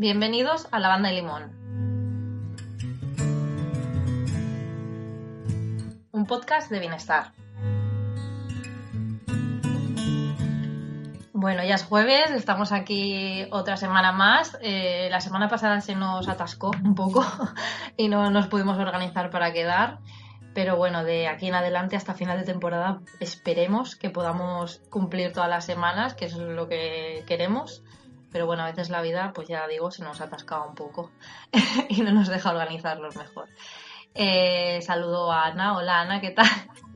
Bienvenidos a la banda de limón. Un podcast de bienestar. Bueno, ya es jueves, estamos aquí otra semana más. Eh, la semana pasada se nos atascó un poco y no nos pudimos organizar para quedar. Pero bueno, de aquí en adelante hasta final de temporada esperemos que podamos cumplir todas las semanas, que es lo que queremos. Pero bueno, a veces la vida, pues ya digo, se nos ha atascado un poco y no nos deja organizarlos mejor. Eh, saludo a Ana. Hola Ana, ¿qué tal?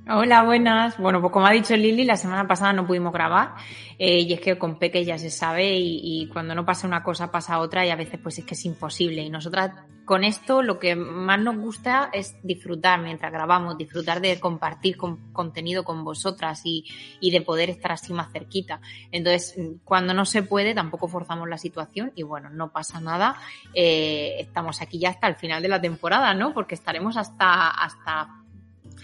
Hola, buenas. Bueno, pues como ha dicho Lili, la semana pasada no pudimos grabar eh, y es que con Peque ya se sabe y, cuando no pasa una cosa pasa otra y a veces pues es que es imposible. Y nosotras con esto lo que más nos gusta es disfrutar mientras grabamos, disfrutar de compartir con, contenido con vosotras y, y, de poder estar así más cerquita. Entonces, cuando no se puede, tampoco forzamos la situación y bueno, no pasa nada. Eh, estamos aquí ya hasta el final de la temporada, ¿no? Porque estaremos hasta, hasta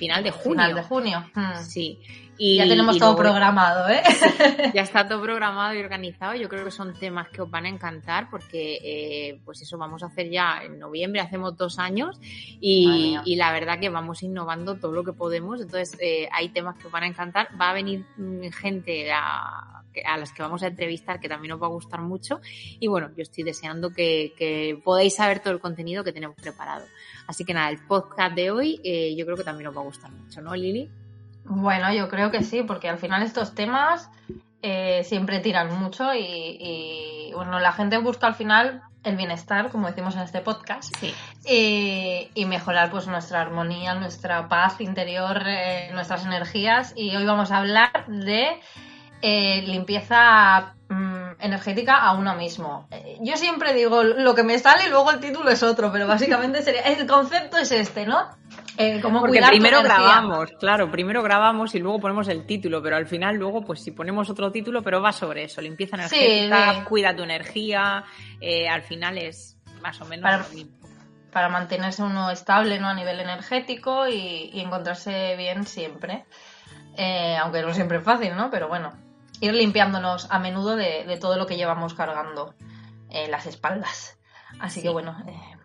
final de junio. Final de junio. Hmm. Sí. Y, ya tenemos y todo luego, programado, ¿eh? Ya está todo programado y organizado. Yo creo que son temas que os van a encantar porque, eh, pues eso vamos a hacer ya en noviembre, hacemos dos años y, y la verdad que vamos innovando todo lo que podemos. Entonces, eh, hay temas que os van a encantar. Va a venir gente a, a las que vamos a entrevistar que también os va a gustar mucho. Y bueno, yo estoy deseando que, que podáis saber todo el contenido que tenemos preparado. Así que nada, el podcast de hoy eh, yo creo que también os va a gustar mucho, ¿no, Lili? Bueno, yo creo que sí, porque al final estos temas eh, siempre tiran mucho y, y, bueno, la gente busca al final el bienestar, como decimos en este podcast, sí. y, y, mejorar pues nuestra armonía, nuestra paz interior, eh, nuestras energías. Y hoy vamos a hablar de limpieza energética a uno mismo. Eh, yo siempre digo lo que me sale y luego el título es otro, pero básicamente sería el concepto es este, ¿no? Eh, como Porque primero grabamos, claro, primero grabamos y luego ponemos el título, pero al final luego, pues si ponemos otro título, pero va sobre eso, limpieza energética, sí, cuida tu energía, eh, al final es más o menos para, lo mismo. Para mantenerse uno estable ¿no? a nivel energético y, y encontrarse bien siempre. Eh, aunque no siempre es fácil, ¿no? Pero bueno, ir limpiándonos a menudo de, de todo lo que llevamos cargando en las espaldas. Así sí. que bueno, eh,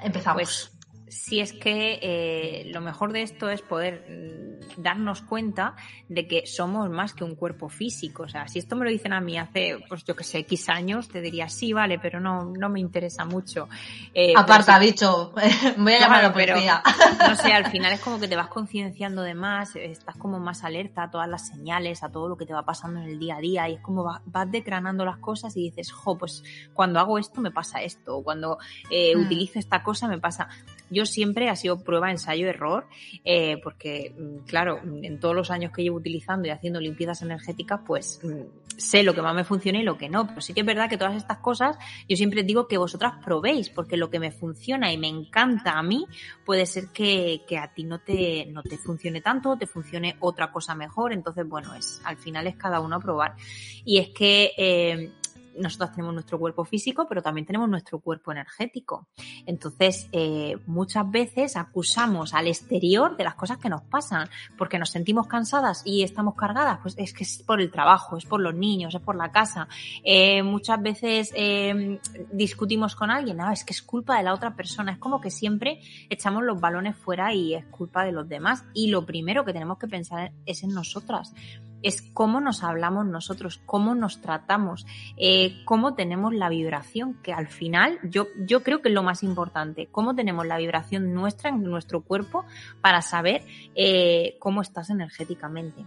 empezamos. Pues, si es que eh, lo mejor de esto es poder mm, darnos cuenta de que somos más que un cuerpo físico. O sea, si esto me lo dicen a mí hace, pues yo que sé, X años, te diría sí, vale, pero no, no me interesa mucho. Eh, Aparta, si... dicho, voy a llamar a la policía. no sé, al final es como que te vas concienciando de más, estás como más alerta a todas las señales, a todo lo que te va pasando en el día a día y es como vas, vas decranando las cosas y dices, jo, pues cuando hago esto me pasa esto, o cuando eh, mm. utilizo esta cosa me pasa yo siempre ha sido prueba, ensayo, error, eh, porque, claro, en todos los años que llevo utilizando y haciendo limpiezas energéticas, pues sé lo que más me funciona y lo que no. Pero sí que es verdad que todas estas cosas, yo siempre digo que vosotras probéis, porque lo que me funciona y me encanta a mí, puede ser que, que a ti no te, no te funcione tanto, te funcione otra cosa mejor. Entonces, bueno, es, al final es cada uno a probar. Y es que, eh, nosotros tenemos nuestro cuerpo físico, pero también tenemos nuestro cuerpo energético. Entonces, eh, muchas veces acusamos al exterior de las cosas que nos pasan, porque nos sentimos cansadas y estamos cargadas, pues es que es por el trabajo, es por los niños, es por la casa. Eh, muchas veces eh, discutimos con alguien, no, es que es culpa de la otra persona, es como que siempre echamos los balones fuera y es culpa de los demás. Y lo primero que tenemos que pensar es en nosotras es cómo nos hablamos nosotros, cómo nos tratamos, eh, cómo tenemos la vibración, que al final yo, yo creo que es lo más importante, cómo tenemos la vibración nuestra en nuestro cuerpo para saber eh, cómo estás energéticamente.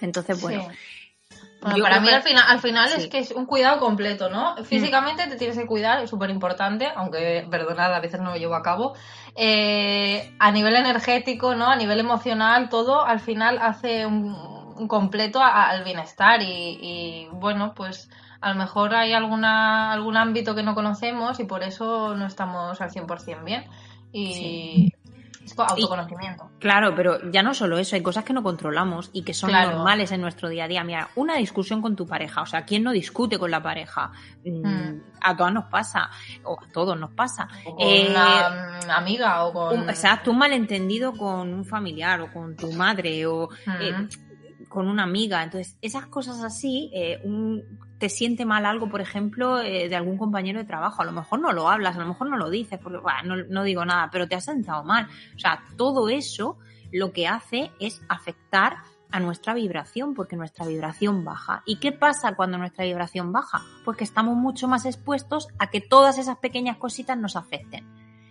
Entonces, bueno, sí. para mí al final, al final es que es un cuidado completo, ¿no? Mm. Físicamente te tienes que cuidar, es súper importante, aunque, perdonad, a veces no lo llevo a cabo. Eh, a nivel energético, ¿no? A nivel emocional, todo al final hace un, completo al bienestar y, bueno, pues a lo mejor hay alguna, algún ámbito que no conocemos y por eso no estamos al 100% bien. Y, autoconocimiento. claro, pero ya no solo eso, hay cosas que no controlamos y que son normales en nuestro día a día. Mira, una discusión con tu pareja, o sea, ¿quién no discute con la pareja? Mm, hmm. A todas nos pasa, o a todos nos pasa. con una eh, amiga o con... Un, exacto, un malentendido con un familiar o con tu madre o... Eh. Con una amiga. Entonces, esas cosas así, eh, un, te siente mal algo, por ejemplo, eh, de algún compañero de trabajo. A lo mejor no lo hablas, a lo mejor no lo dices, porque no, digo nada, pero te has sentado mal. O sea, todo eso lo que hace es afectar a nuestra vibración, porque nuestra vibración baja. ¿Y qué pasa cuando nuestra vibración baja? Pues que estamos mucho más expuestos a que todas esas pequeñas cositas nos afecten.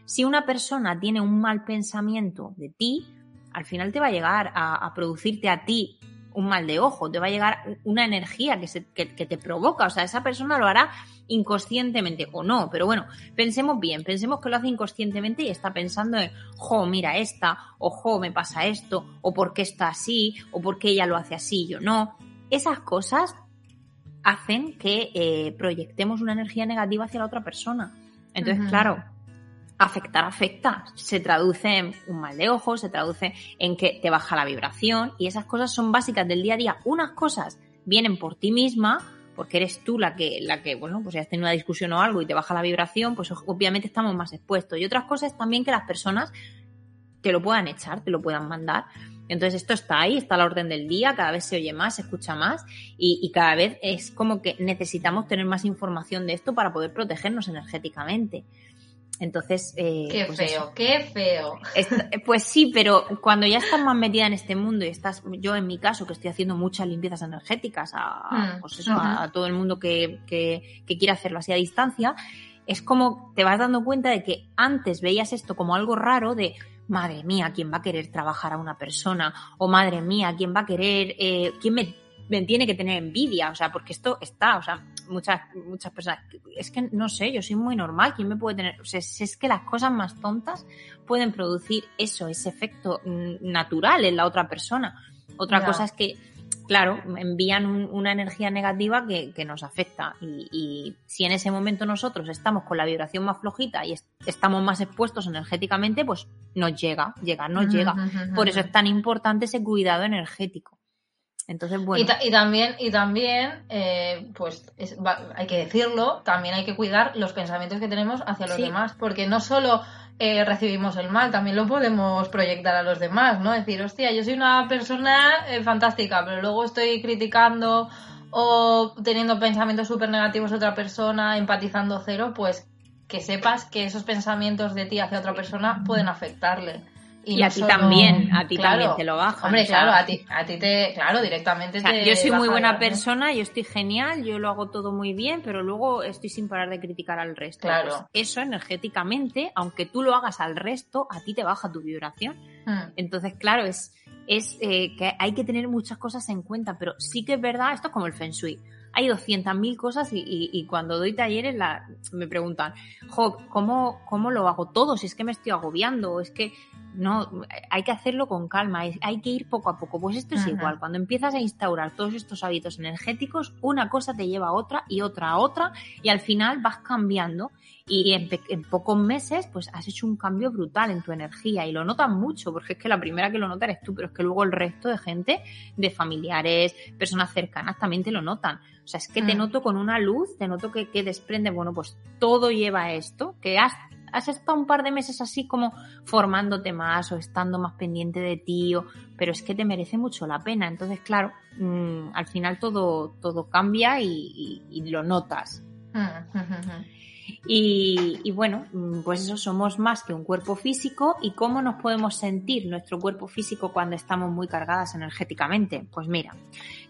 Si una persona tiene un mal pensamiento de ti, al final te va a llegar a, a producirte a ti un mal de ojo, te va a llegar una energía que, se, que, te provoca, o sea, esa persona lo hará inconscientemente o no, pero bueno, pensemos bien, pensemos que lo hace inconscientemente y está pensando en, jo, mira esta, o jo, me pasa esto, o por qué está así, o por qué ella lo hace así, yo no. Esas cosas hacen que eh, proyectemos una energía negativa hacia la otra persona. Entonces, claro, afectar afecta. Se traduce en un mal de ojo, se traduce en que te baja la vibración y esas cosas son básicas del día a día. Unas cosas vienen por ti misma, porque eres tú la que, la que, bueno, pues si has tenido una discusión o algo y te baja la vibración, pues obviamente estamos más expuestos. Y otras cosas también que las personas te lo puedan echar, te lo puedan mandar. Entonces esto está ahí, está a la orden del día, cada vez se oye más, se escucha más y, y, cada vez es como que necesitamos tener más información de esto para poder protegernos energéticamente. Entonces. Eh, qué pues feo, qué feo. pues sí, pero cuando ya estás más metida en este mundo y estás, yo en mi caso, que estoy haciendo muchas limpiezas energéticas a, hmm, pues a, todo el mundo que, que, que quiere hacerlo así a distancia, es como te vas dando cuenta de que antes veías esto como algo raro de madre mía, ¿quién va a querer trabajar a una persona? O madre mía, ¿quién va a querer, eh, quién me, me, tiene que tener envidia? O sea, porque esto está, o sea, muchas, muchas personas, es que no sé, yo soy muy normal, ¿quién me puede tener? O sea, es que las cosas más tontas pueden producir eso, ese efecto natural en la otra persona. Otra cosa es que, claro, envían una energía negativa que, nos afecta. Y, si en ese momento nosotros estamos con la vibración más flojita y estamos más expuestos energéticamente, pues nos llega, llega, nos llega. Por eso es tan importante ese cuidado energético. Entonces, bueno. Y, también, y también eh, pues hay que decirlo, también hay que cuidar los pensamientos que tenemos hacia los demás, porque no solo eh, recibimos el mal, también lo podemos proyectar a los demás, ¿no? Decir, hostia, yo soy una persona eh, fantástica, pero luego estoy criticando o teniendo pensamientos súper negativos de otra persona, empatizando cero, pues que sepas que esos pensamientos de ti hacia otra persona pueden afectarle. Y, a ti también, a ti también te lo baja. Hombre, claro, a ti, a ti te, claro, directamente Yo soy muy buena persona, yo estoy genial, yo lo hago todo muy bien, pero luego estoy sin parar de criticar al resto. Claro. Pues eso energéticamente, aunque tú lo hagas al resto, a ti te baja tu vibración. Hmm. Entonces, claro, es, es eh, que hay que tener muchas cosas en cuenta, pero sí que es verdad, esto es como el Feng Shui hay 200.000 cosas y, cuando doy talleres la, me preguntan, jo, ¿cómo, ¿cómo lo hago todo? Si es que me estoy agobiando, es que no, hay que hacerlo con calma, hay que ir poco a poco. Pues esto es igual, cuando empiezas a instaurar todos estos hábitos energéticos, una cosa te lleva a otra y otra a otra y al final vas cambiando y en, pocos meses pues has hecho un cambio brutal en tu energía y lo notas mucho porque es que la primera que lo nota eres tú, pero es que luego el resto de gente, de familiares, personas cercanas también te lo notan. O sea, es que te mm. noto con una luz, te noto que, que desprende, bueno, pues todo lleva a esto, que has has estado un par de meses así como formándote más o estando más pendiente de ti, pero es que te merece mucho la pena. Entonces, claro, mm, al final todo, todo cambia y, lo notas. Y, y, bueno, mm, pues eso somos más que un cuerpo físico. ¿Y cómo nos podemos sentir nuestro cuerpo físico cuando estamos muy cargadas energéticamente? Pues mira,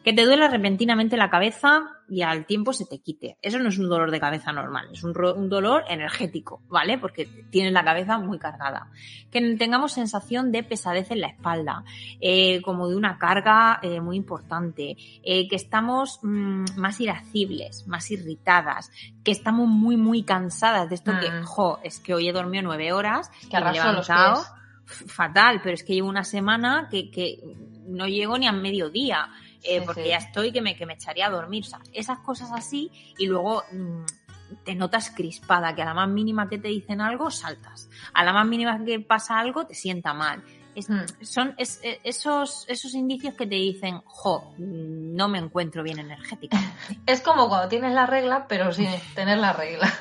que te duele repentinamente la cabeza, y al tiempo se te quite. Eso no es un dolor de cabeza normal, es un, dolor energético, ¿vale? Porque tienes la cabeza muy cargada. Que tengamos sensación de pesadez en la espalda, eh, como de una carga eh, muy importante, eh, que estamos mm, más irascibles, más irritadas, que estamos muy, muy cansadas de esto que, mm. jo, es que hoy he dormido nueve horas, que he levantado fatal, pero es que llevo una semana que, que no llego ni a mediodía eh, porque ya estoy que me, que me echaría a dormir. O sea, esas cosas así y luego mm, te notas crispada, que a la más mínima que te dicen algo, saltas. A la más mínima que pasa algo, te sienta mal. Hmm. Son e, esos, esos indicios que te dicen, jo, no me encuentro bien energética. Es como cuando tienes la regla, pero sin tener la regla.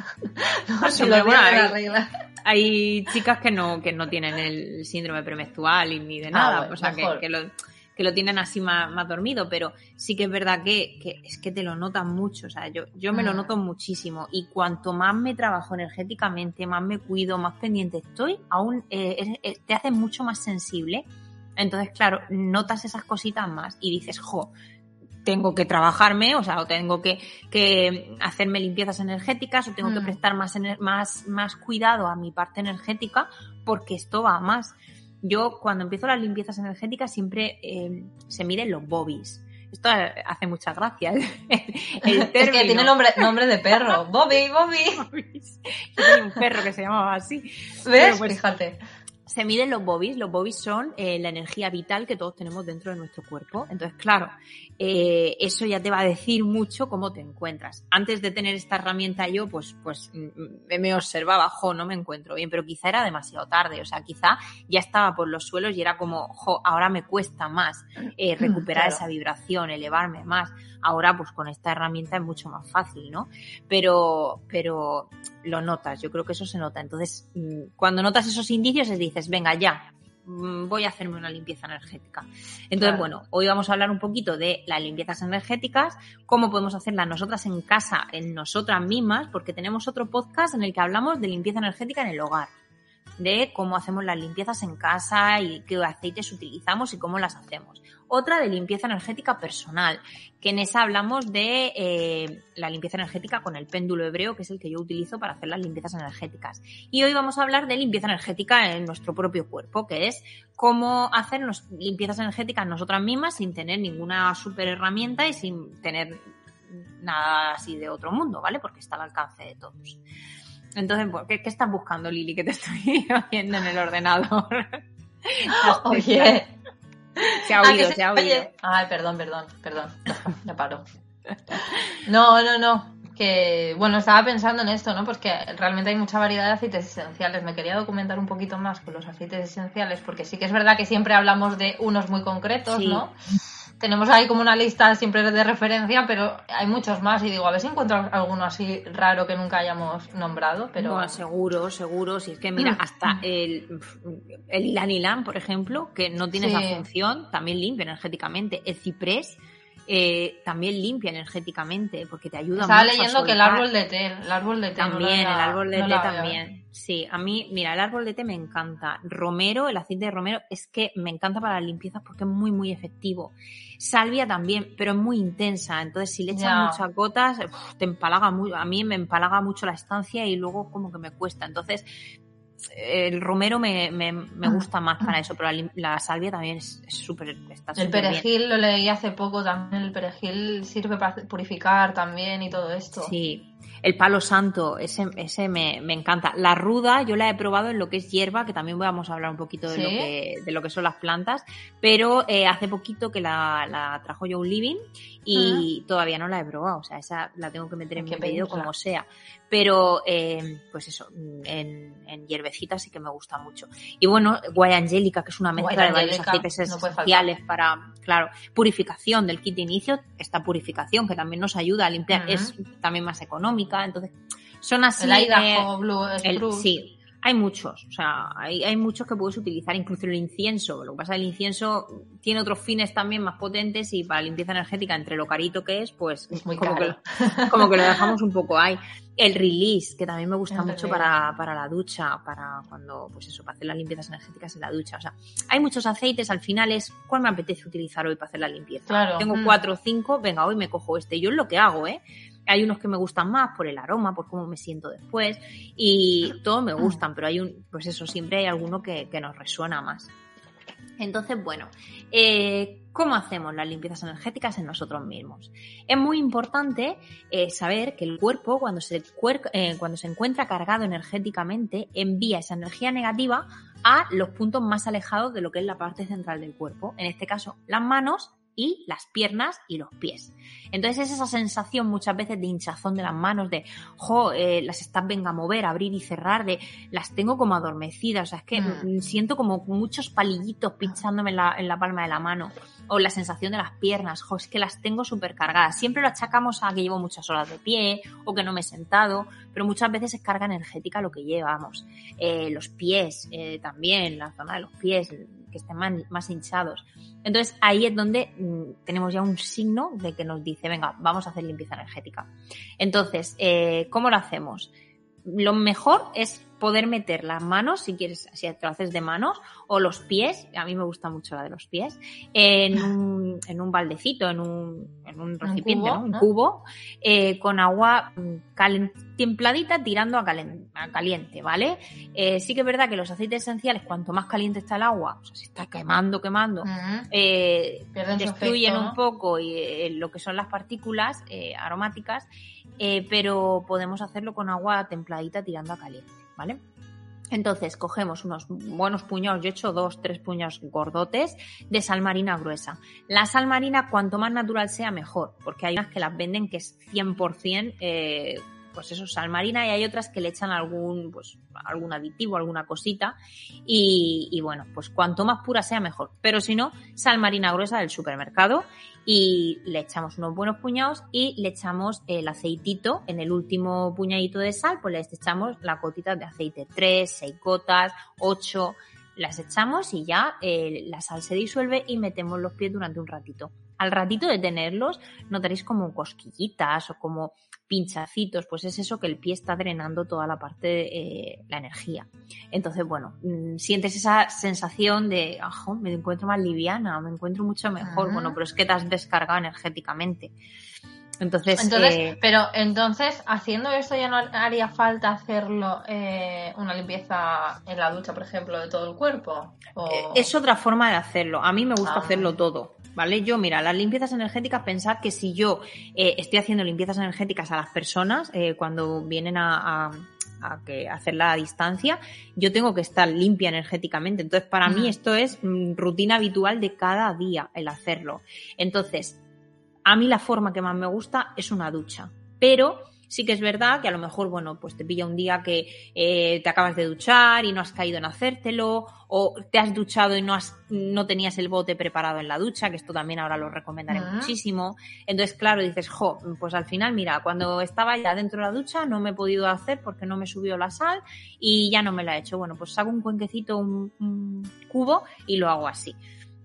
hay, chicas que no, que no tienen el síndrome premenstrual ni de ah, nada. o sea, que, lo, que lo tienen así más, más dormido, pero sí que es verdad que, que, es que te lo notan mucho, o sea, yo, yo me lo mm. noto muchísimo y cuanto más me trabajo energéticamente, más me cuido, más pendiente estoy, aún eh, te hace mucho más sensible. Entonces, claro, notas esas cositas más y dices, jo, tengo que trabajarme, o sea, o tengo que, que hacerme limpiezas energéticas, o tengo que mm. prestar más, más, más cuidado a mi parte energética, porque esto va más. Yo cuando empiezo las limpiezas energéticas siempre eh, se miden los bobbies. Esto hace mucha gracia. es que tiene nombre, nombre de perro. Bobby, Bobby. Yo tenía un perro que se llamaba así. ¿Ves? Pues, Fíjate se miden los bobbies. Los bobbies son eh, la energía vital que todos tenemos dentro de nuestro cuerpo. Entonces, claro, eh, eso ya te va a decir mucho cómo te encuentras. Antes de tener esta herramienta yo, pues, pues mm, mm, me observaba, jo, no me encuentro bien, pero quizá era demasiado tarde. O sea, quizá ya estaba por los suelos y era como, jo, ahora me cuesta más eh, recuperar esa vibración, elevarme más. Ahora, pues con esta herramienta es mucho más fácil, ¿no? Pero, pero lo notas, yo creo que eso se nota. Entonces, mm, cuando notas esos indicios, es dices, venga, ya, mm, voy a hacerme una limpieza energética. Entonces, bueno, hoy vamos a hablar un poquito de las limpiezas energéticas, cómo podemos hacerlas nosotras en casa, en nosotras mismas, porque tenemos otro podcast en el que hablamos de limpieza energética en el hogar de cómo hacemos las limpiezas en casa y qué aceites utilizamos y cómo las hacemos. Otra de limpieza energética personal, que en esa hablamos de eh, la limpieza energética con el péndulo hebreo, que es el que yo utilizo para hacer las limpiezas energéticas. Y hoy vamos a hablar de limpieza energética en nuestro propio cuerpo, que es cómo hacer limpiezas energéticas nosotras mismas sin tener ninguna super herramienta y sin tener nada así de otro mundo, ¿vale? Porque está al alcance de todos. Entonces, ¿qué, ¿qué, estás buscando, Lili, que te estoy viendo en el ordenador? Oye. Se ha oído, se, ha oído. Ay, perdón, perdón, perdón. Ya paro. No, no, no. Que, bueno, estaba pensando en esto, ¿no? Pues que realmente hay mucha variedad de aceites esenciales. Me quería documentar un poquito más con los aceites esenciales, porque sí que es verdad que siempre hablamos de unos muy concretos, ¿no? Tenemos ahí como una lista siempre de referencia, pero hay muchos más y digo, a ver si encuentro alguno así raro que nunca hayamos nombrado, pero... seguro, seguro, si es que mira, hasta el, el ilan por ejemplo, que no tiene esa función, también limpia energéticamente, el ciprés eh, también limpia energéticamente porque te ayuda Estaba leyendo que el árbol de té, el árbol de té también, el árbol de té también. Sí, a mí, mira, el árbol de té me encanta. Romero, el aceite de romero, es que me encanta para las limpiezas porque es muy, muy efectivo. Salvia también, pero es muy intensa. Entonces, si le echas muchas gotas, te empalaga muy, a mí me empalaga mucho la estancia y luego como que me cuesta. Entonces, el romero me, me, me, gusta más para eso, pero la, salvia también es súper... el perejil lo leí hace poco también, el perejil sirve para purificar también y todo esto. Sí, el palo santo, ese, ese me, me, encanta. La ruda yo la he probado en lo que es hierba, que también vamos a hablar un poquito de, lo, que, de lo que son las plantas, pero eh, hace poquito que la, la trajo yo un living y todavía no la he probado, o sea, esa la tengo que meter en mi pedido como sea. Pero, eh, pues eso, en, en hierbecita sí que me gusta mucho. Y bueno, guayangélica, que es una mezcla de varios aceites esenciales para, claro, purificación del kit de inicio, esta purificación que también nos ayuda a limpiar, es también más económica, entonces son así. El Idaho Blue el, Sí, Hay muchos, o sea, hay, hay, muchos que puedes utilizar, incluso el incienso. Lo que pasa es que el incienso tiene otros fines también más potentes y para limpieza energética, entre lo carito que es, pues es muy como, caro. Que, como que lo dejamos un poco ahí. El release, que también me gusta mucho para, para, la ducha, para cuando, pues eso, para hacer las limpiezas energéticas en la ducha. O sea, hay muchos aceites, al final es cuál me apetece utilizar hoy para hacer la limpieza. Claro. Tengo Mm. cuatro o cinco, venga, hoy me cojo este. Yo es lo que hago, ¿eh? Hay unos que me gustan más por el aroma, por cómo me siento después y todos me gustan, pero hay un, pues eso, siempre hay alguno que, nos resuena más. Entonces, bueno, eh, ¿cómo hacemos las limpiezas energéticas en nosotros mismos? Es muy importante eh, saber que el cuerpo, eh, cuando se encuentra cargado energéticamente, envía esa energía negativa a los puntos más alejados de lo que es la parte central del cuerpo. En este caso, las manos y las piernas y los pies. Entonces es esa sensación muchas veces de hinchazón de las manos, de, jo, eh, las estás venga a mover, abrir y cerrar, de, las tengo como adormecidas, o sea, es que Mm. siento como muchos palillitos pinchándome en la, en la palma de la mano, o la sensación de las piernas, jo, es que las tengo súper cargadas. Siempre lo achacamos a que llevo muchas horas de pie, o que no me he sentado, pero muchas veces es carga energética lo que llevamos. Eh, los pies, eh, también, la zona de los pies, que estén más, hinchados. Entonces ahí es donde mm, tenemos ya un signo de que nos dice, venga, vamos a hacer limpieza energética. Entonces, eh, ¿cómo lo hacemos? Lo mejor es poder meter las manos, si quieres, si te lo haces de manos, o los pies, a mí me gusta mucho la de los pies, en un, en un baldecito, en un, en un recipiente, cubo, ¿no? un cubo, eh, con agua mm, templadita tirando a, calen- a caliente, ¿vale? Eh, sí que es verdad que los aceites esenciales, cuanto más caliente está el agua, o sea, si está quemando, quemando, eh, destruyen efecto, un poco y, lo que son las partículas aromáticas, pero podemos hacerlo con agua templadita tirando a caliente, ¿vale? Entonces cogemos unos buenos puñados, yo he hecho dos, tres puñados gordotes de sal marina gruesa. La sal marina, cuanto más natural sea, mejor, porque hay unas que las venden que es 100% eh, pues eso, sal marina y hay otras que le echan algún, pues, algún aditivo, alguna cosita y bueno, pues cuanto más pura sea mejor. Pero si no, sal marina gruesa del supermercado y le echamos unos buenos puñados y le echamos el aceitito. En el último puñadito de sal, pues le echamos la gotita de aceite, 3, 6 gotas, 8, las echamos y ya eh, la sal se disuelve y metemos los pies durante un ratito. Al ratito de tenerlos notaréis como cosquillitas o como pinchacitos, pues es eso que el pie está drenando toda la parte, eh, la energía. Entonces, bueno, mm, sientes esa sensación de, ajo, me encuentro más liviana, me encuentro mucho mejor, bueno, pero es que te has descargado energéticamente. Entonces, Entonces, eh, pero entonces, haciendo esto ya no haría falta hacerlo eh, una limpieza en la ducha, por ejemplo, de todo el cuerpo. O- Eh, Es otra forma de hacerlo. A mí me gusta Ah. hacerlo todo, ¿vale? Yo, mira, las limpiezas energéticas, pensar que si yo eh, estoy haciendo limpiezas energéticas a las personas eh, cuando vienen a, a- a que hacerla a distancia, yo tengo que estar limpia energéticamente. Entonces, para mí esto es mm, rutina habitual de cada día el hacerlo. Entonces, a mí la forma que más me gusta es una ducha. Pero sí que es verdad que a lo mejor, bueno, pues te pilla un día que eh, te acabas de duchar y no has caído en hacértelo, o te has duchado y no, has, no tenías el bote preparado en la ducha, que esto también ahora lo recomendaré Ah. muchísimo. Entonces, claro, dices, jo, pues al final, mira, cuando estaba ya dentro de la ducha no me he podido hacer porque no me subió la sal y ya no me la he hecho. Bueno, pues hago un cuenquecito, un, un cubo y lo hago así.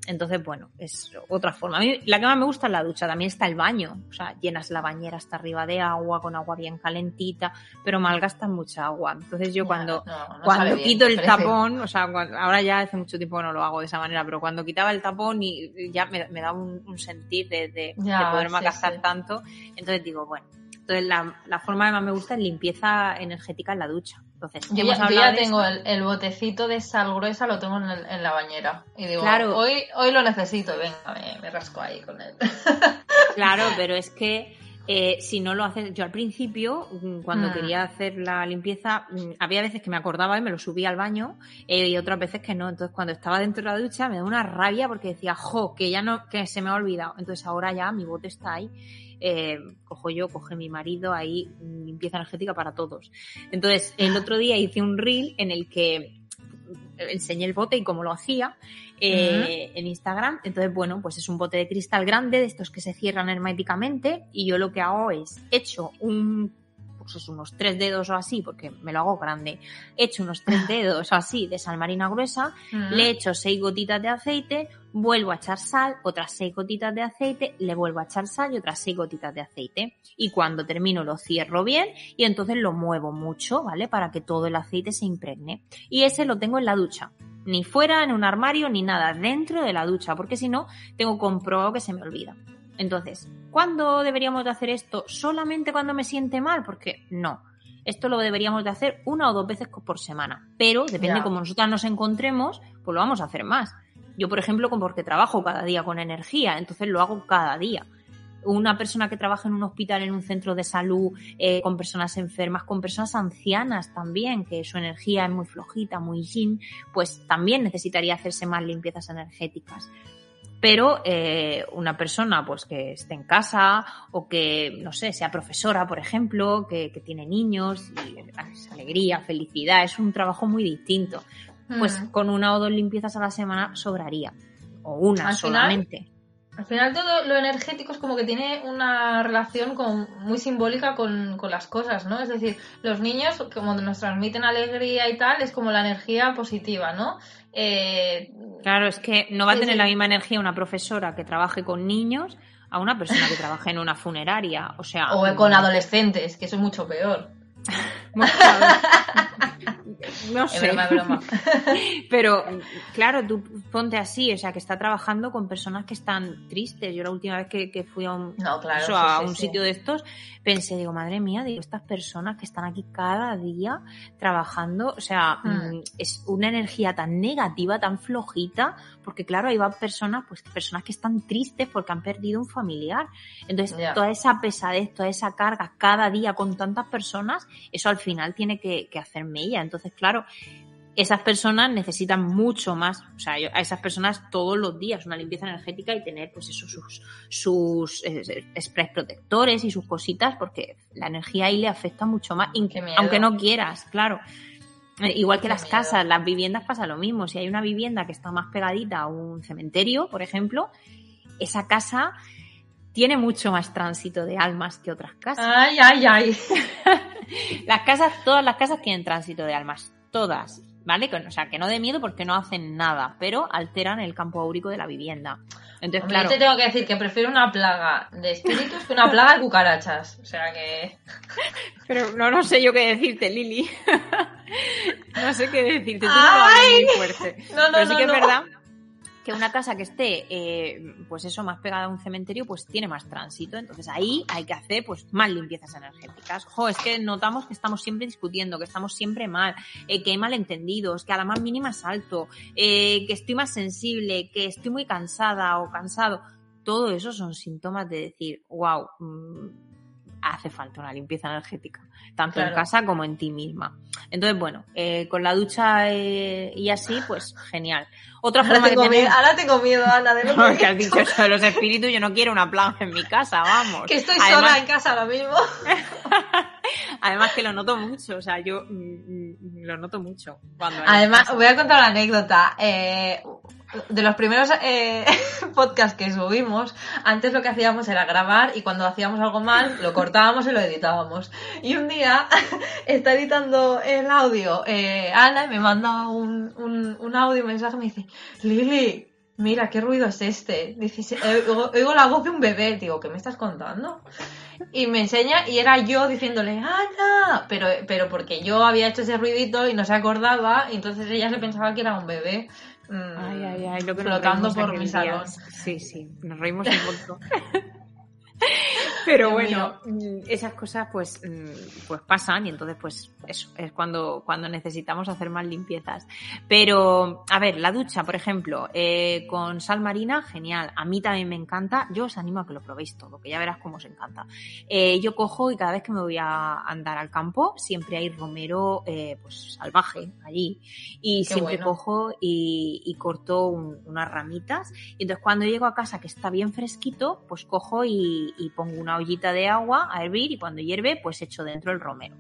Entonces, bueno, es otra forma. A mí la que más me gusta es la ducha, también está el baño. O sea, llenas la bañera hasta arriba de agua, con agua bien calentita, pero malgastas mucha agua. Entonces yo cuando, no, no cuando bien, quito el tapón, o sea, cuando- ahora ya hace mucho tiempo que no lo hago de esa manera, pero cuando quitaba el tapón y ya me, me daba un, un sentir de, de, Ya, de poder sí, malgastar sí. tanto. Entonces digo, bueno, entonces la, la forma que más me gusta es limpieza energética en la ducha. Entonces, Yo hemos ya, yo ya tengo el, el botecito de sal gruesa, lo tengo en, el- en la bañera. Y digo, Claro. hoy, hoy lo necesito, venga, me, me rasco ahí con él. Claro, pero es que eh, si no lo haces, yo al principio, mm, cuando Mm. quería hacer la limpieza, mm, había veces que me acordaba y me lo subía al baño eh, y otras veces que no. Entonces cuando estaba dentro de la ducha me da una rabia porque decía, jo, que ya no, que se me ha olvidado. Entonces ahora ya mi bote está ahí. Eh, cojo yo, coge mi marido, ahí mm, limpieza energética para todos. Entonces el otro día hice un reel en el que enseñé el bote y cómo lo hacía eh, en Instagram. Entonces, bueno, pues es un bote de cristal grande, de estos que se cierran herméticamente, y yo lo que hago es echo un pues unos tres dedos o así, porque me lo hago grande, echo unos tres dedos o así de sal marina gruesa, Mm. le echo seis gotitas de aceite, vuelvo a echar sal, otras seis gotitas de aceite, le vuelvo a echar sal y otras seis gotitas de aceite. Y cuando termino lo cierro bien y entonces lo muevo mucho, ¿vale? Para que todo el aceite se impregne. Y ese lo tengo en la ducha. Ni fuera, en un armario, ni nada, dentro de la ducha, porque si no, tengo comprobado que se me olvida. Entonces, ¿cuándo deberíamos de hacer esto? ¿Solamente cuando me siente mal? Porque no. Esto lo deberíamos de hacer una o dos veces por semana. Pero depende Ya. como nosotras nos encontremos, pues lo vamos a hacer más. Yo, por ejemplo, porque trabajo cada día con energía, entonces lo hago cada día. Una persona que trabaja en un hospital, en un centro de salud, eh, con personas enfermas, con personas ancianas también, que su energía es muy flojita, muy yin, pues también necesitaría hacerse más limpiezas energéticas. Pero eh, una persona pues que esté en casa o que, no sé, sea profesora, por ejemplo, que, que tiene niños, es alegría, felicidad, es un trabajo muy distinto. Pues Mm. con una o dos limpiezas a la semana sobraría. O una Al final, solamente. Al final todo lo energético es como que tiene una relación con, muy simbólica con, con las cosas, ¿no? Es decir, los niños como nos transmiten alegría y tal, es como la energía positiva, ¿no? Eh, Claro, es que no va a tener sí. la misma energía una profesora que trabaje con niños a una persona que trabaje en una funeraria. O sea. o con adolescentes, que eso es mucho peor. No sé. broma, es broma. Pero, claro, tú ponte así, o sea, que está trabajando con personas que están tristes. Yo la última vez que, que fui a un, No, claro. eso, sí, a sí, un sí. sitio de estos, pensé, digo, madre mía, digo, estas personas que están aquí cada día trabajando, o sea, Mm. mm, es una energía tan negativa, tan flojita, porque claro, ahí van personas, pues personas que están tristes porque han perdido un familiar. Entonces, toda esa pesadez, toda esa carga cada día con tantas personas, eso al final tiene que, que hacer mella. Entonces, claro, esas personas necesitan mucho más, o sea, a esas personas todos los días una limpieza energética y tener pues eso, sus, sus eh, sprays protectores y sus cositas, porque la energía ahí le afecta mucho más, aunque no quieras, claro. Eh, Igual que las casas, las viviendas pasa lo mismo. Si hay una vivienda que está más pegadita a un cementerio, por ejemplo, esa casa tiene mucho más tránsito de almas que otras casas. Ay, ay, ay. Las casas, todas las casas tienen tránsito de almas, todas, ¿vale? O sea, que no de miedo porque no hacen nada, pero alteran el campo áurico de la vivienda. Entonces, Hombre, claro, Yo te tengo que decir que prefiero una plaga de espíritus que una plaga de cucarachas. O sea que. pero no, no sé yo qué decirte, Lili. no sé qué decirte, tú no muy fuerte. No, no, Pero sí no, que es verdad que una casa que esté, eh, pues eso, más pegada a un cementerio, pues tiene más tránsito. Entonces ahí hay que hacer, pues, más limpiezas energéticas. Jo, es que notamos que estamos siempre discutiendo, que estamos siempre mal, eh, que hay malentendidos, que a la más mínima salto, eh, que estoy más sensible, que estoy muy cansada o cansado. Todo eso son síntomas de decir, wow, hace falta una limpieza energética, tanto en casa como en ti misma. Entonces, bueno, eh, con la ducha eh, y así, pues genial. Otra Ahora forma que tengo, miedo, tenemos... ahora tengo miedo, Ana, de lo que que, has dicho eso de los espíritus, yo no quiero una plaga en mi casa, vamos. que estoy Además- sola en casa ahora mismo. Además que lo noto mucho, o sea, yo mm, mm, lo noto mucho. Cuando Además, voy a contar una anécdota. Eh, de los primeros eh, podcasts que subimos, antes lo que hacíamos era grabar y cuando hacíamos algo mal, lo cortábamos y lo editábamos. Y un día está editando el audio eh, Ana y me manda un, un, un audio, mensaje, me dice, Lili, mira, ¿qué ruido es este? Dice, "Eh, oigo, la voz de un bebé. Digo, ¿qué me estás contando? Y me enseña y era yo diciéndole, Ana, pero, pero porque yo había hecho ese ruidito y no se acordaba, entonces ella se pensaba que era un bebé. Mm, Ay, ay, ay, lo que flotando por mi salón. Sí, sí, nos reímos un montón. Pero bueno, mm, esas cosas pues, mm, pues pasan y entonces pues eso es cuando, cuando necesitamos hacer más limpiezas. Pero, a ver, la ducha, por ejemplo, eh, con sal marina, genial. A mí también me encanta. Yo os animo a que lo probéis todo, que ya verás cómo os encanta. Eh, yo cojo y cada vez que me voy a andar al campo, siempre hay romero eh, pues salvaje allí. Y Qué siempre bueno. cojo y, y corto un- unas ramitas. Y entonces cuando llego a casa que está bien fresquito, pues cojo y, y pongo una una ollita de agua a hervir y cuando hierve, pues echo dentro el romero.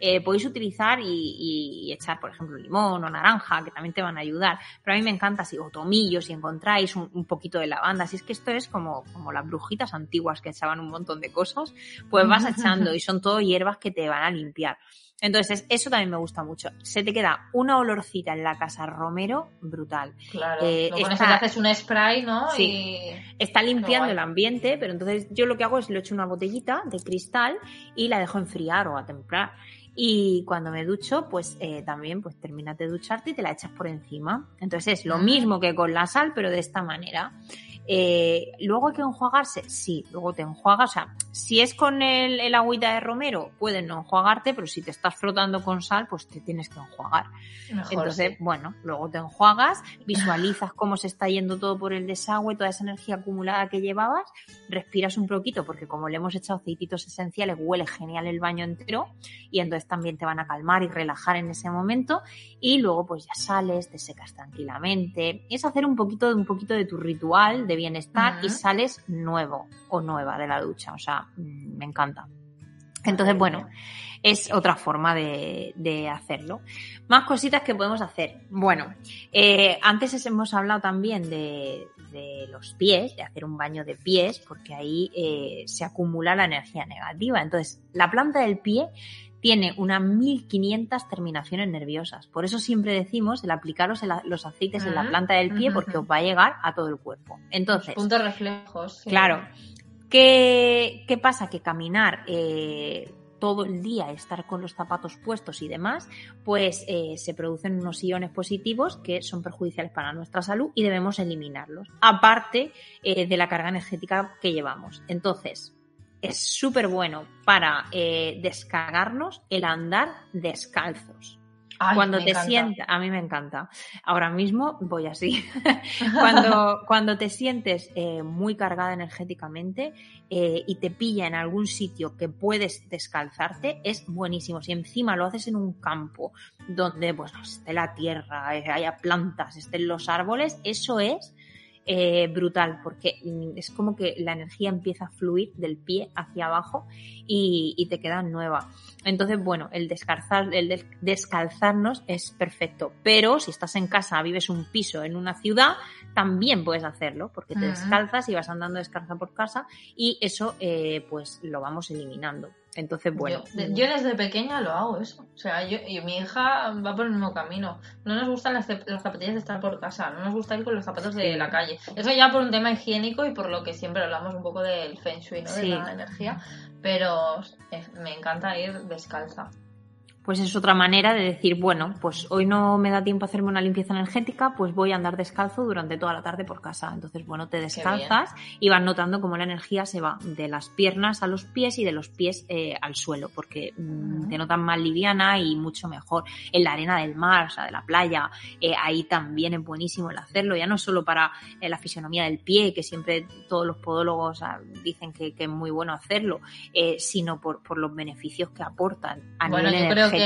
Eh, podéis utilizar y, echar, por ejemplo, limón o naranja, que también te van a ayudar. Pero a mí me encanta, si, o tomillo, si encontráis un, poquito de lavanda. Si es que esto es como, como las brujitas antiguas que echaban un montón de cosas, pues vas echando y son todo hierbas que te van a limpiar. Entonces, eso también me gusta mucho. Se te queda una olorcita en la casa romero brutal. Claro. Eh, haces un spray, ¿no? Sí. Está limpiando el ambiente, pero entonces yo lo que hago es le echo una botellita de cristal y la dejo enfriar o a templar. Y cuando me ducho, pues eh, también pues terminas de ducharte y te la echas por encima. Entonces es lo mismo que con la sal, pero de esta manera. Eh, luego hay que enjuagarse, sí, luego te enjuagas, o sea, si es con el, el, agüita de romero, pueden no enjuagarte, pero si te estás frotando con sal, pues te tienes que enjuagar. Entonces, bueno, luego te enjuagas, visualizas cómo se está yendo todo por el desagüe, toda esa energía acumulada que llevabas, respiras un poquito, porque como le hemos echado aceititos esenciales, huele genial el baño entero, y entonces también te van a calmar y relajar en ese momento, y luego pues ya sales, te secas tranquilamente, es hacer un poquito, un poquito de tu ritual de bienestar y sales nuevo o nueva de la ducha. O sea, mm, me encanta. Entonces, bueno, es otra forma de, hacerlo. Más cositas que podemos hacer. Bueno, eh, antes hemos hablado también de, los pies, de hacer un baño de pies, porque ahí eh, se acumula la energía negativa. Entonces, la planta del pie tiene unas 1500 terminaciones nerviosas. Por eso siempre decimos el aplicaros los aceites en la planta del pie porque os va a llegar a todo el cuerpo. Entonces. puntos reflejos. Claro. ¿Qué, ¿Qué, pasa? Que caminar eh, todo el día, estar con los zapatos puestos y demás, pues eh, se producen unos iones positivos que son perjudiciales para nuestra salud y debemos eliminarlos. Aparte eh, de la carga energética que llevamos. Entonces, es súper bueno para eh, descargarnos el andar descalzos. cuando te sientas, a mí me encanta. Ahora mismo voy así. cuando, cuando te sientes eh, muy cargada energéticamente eh, y te pilla en algún sitio que puedes descalzarte, es buenísimo. Si encima lo haces en un campo donde pues esté la tierra, haya plantas, estén los árboles, eso es eh, brutal, porque mm, es como que la energía empieza a fluir del pie hacia abajo y, te queda nueva. Entonces, bueno, el, descalzar, el descalzarnos es perfecto, pero si estás en casa, vives un piso en una ciudad, también puedes hacerlo, porque te descalzas y vas andando descalza por casa y eso eh, pues lo vamos eliminando. Entonces, bueno. Yo, desde pequeña lo hago eso. O sea, yo, y mi hija va por el mismo camino. No nos gustan las, zapatillas de estar por casa, no nos gusta ir con los zapatos de la calle. Eso ya por un tema higiénico y por lo que siempre hablamos un poco del feng shui, ¿no? De la energía. Pero me encanta ir descalza pues es otra manera de decir, bueno, pues hoy no me da tiempo a hacerme una limpieza energética, pues voy a andar descalzo durante toda la tarde por casa. Entonces, bueno, te descalzas y vas notando cómo la energía se va de las piernas a los pies y de los pies eh, al suelo, porque mm, te notas más liviana y mucho mejor. En la arena del mar, o sea, de la playa, eh, ahí también es buenísimo el hacerlo, ya no solo para eh, la fisionomía del pie, que siempre todos los podólogos ah, dicen que, es muy bueno hacerlo, sino por, por los beneficios que aportan a nivel energético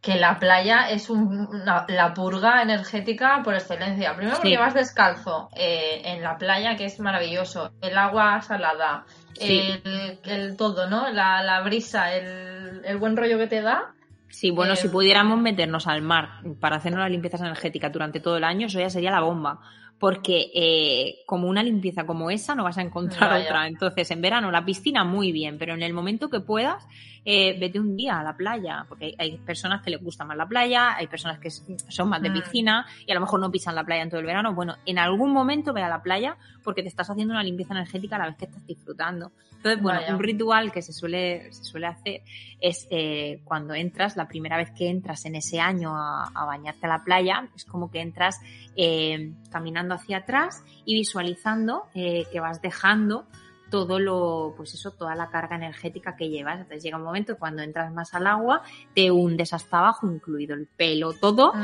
que la, playa es la purga energética por excelencia. Primero porque vas descalzo eh, en la playa, que es maravilloso. El agua salada, el, todo, ¿no? La, brisa, el, buen rollo que te da. Sí, bueno, si eh, pudiéramos meternos al mar para hacernos las limpiezas energéticas durante todo el año, eso ya sería la bomba porque eh, como una limpieza como esa no vas a encontrar otra. Entonces, en verano la piscina muy bien, pero en el momento que puedas, eh, vete un día a la playa, porque hay, personas que les gusta más la playa, hay personas que son más de mm. piscina y a lo mejor no pisan la playa en todo el verano. Bueno, en algún momento ve a la playa porque te estás haciendo una limpieza energética a la vez que estás disfrutando. Entonces, bueno, un ritual que se suele, se suele hacer es eh, cuando entras, la primera vez que entras en ese año a, bañarte a la playa, es como que entras eh, caminando hacia atrás y visualizando eh, que vas dejando todo lo, pues eso, toda la carga energética que llevas. Entonces llega un momento cuando entras más al agua, te hundes hasta abajo, incluido el pelo, todo.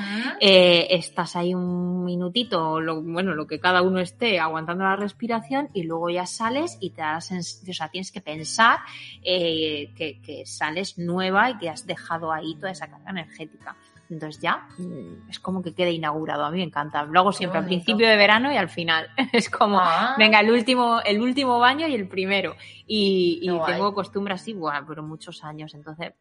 Eh, estás ahí un minutito, lo, bueno, lo que cada uno esté aguantando la respiración y luego ya sales y te das, o sea, tienes que pensar eh, que, que sales nueva y que has dejado ahí toda esa carga energética. Entonces ya mm, es como que queda inaugurado. A mí me encanta. Luego siempre al principio de verano y al final. Es como, ah. venga, el último, el último baño y el primero. Y, tengo costumbre así, bueno, pero muchos años. Entonces,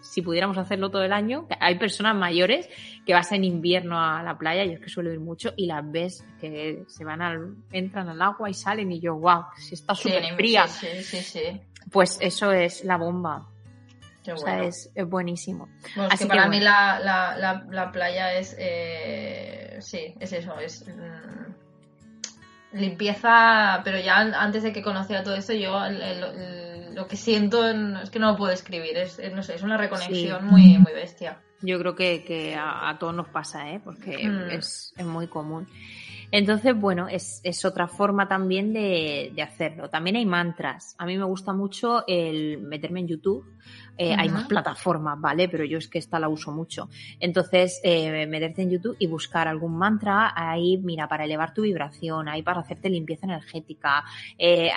si pudiéramos hacerlo todo el año, hay personas mayores que vas en invierno a la playa, yo es que suelo ir mucho, y las ves que se van al, entran al agua y salen y yo, wow, si está súper fría. Sí, sí, sí, Pues eso es la bomba. O sea, es, buenísimo. Así que para mí la, la, la, playa es, eh, sí, es eso, es mm, limpieza, pero ya antes de que conociera todo esto, yo lo que siento es que no lo puedo escribir, es, no sé, es una reconexión muy, muy bestia. Yo creo que, que a, todos nos pasa, ¿eh? porque mm. es, es muy común. Entonces, bueno, es, es otra forma también de, de, hacerlo. También hay mantras. A mí me gusta mucho el meterme en YouTube eh, hay más plataformas, ¿vale? Pero yo es que esta la uso mucho. Entonces, eh, meterte en YouTube y buscar algún mantra, ahí, mira, para elevar tu vibración, ahí para hacerte limpieza energética. Eh,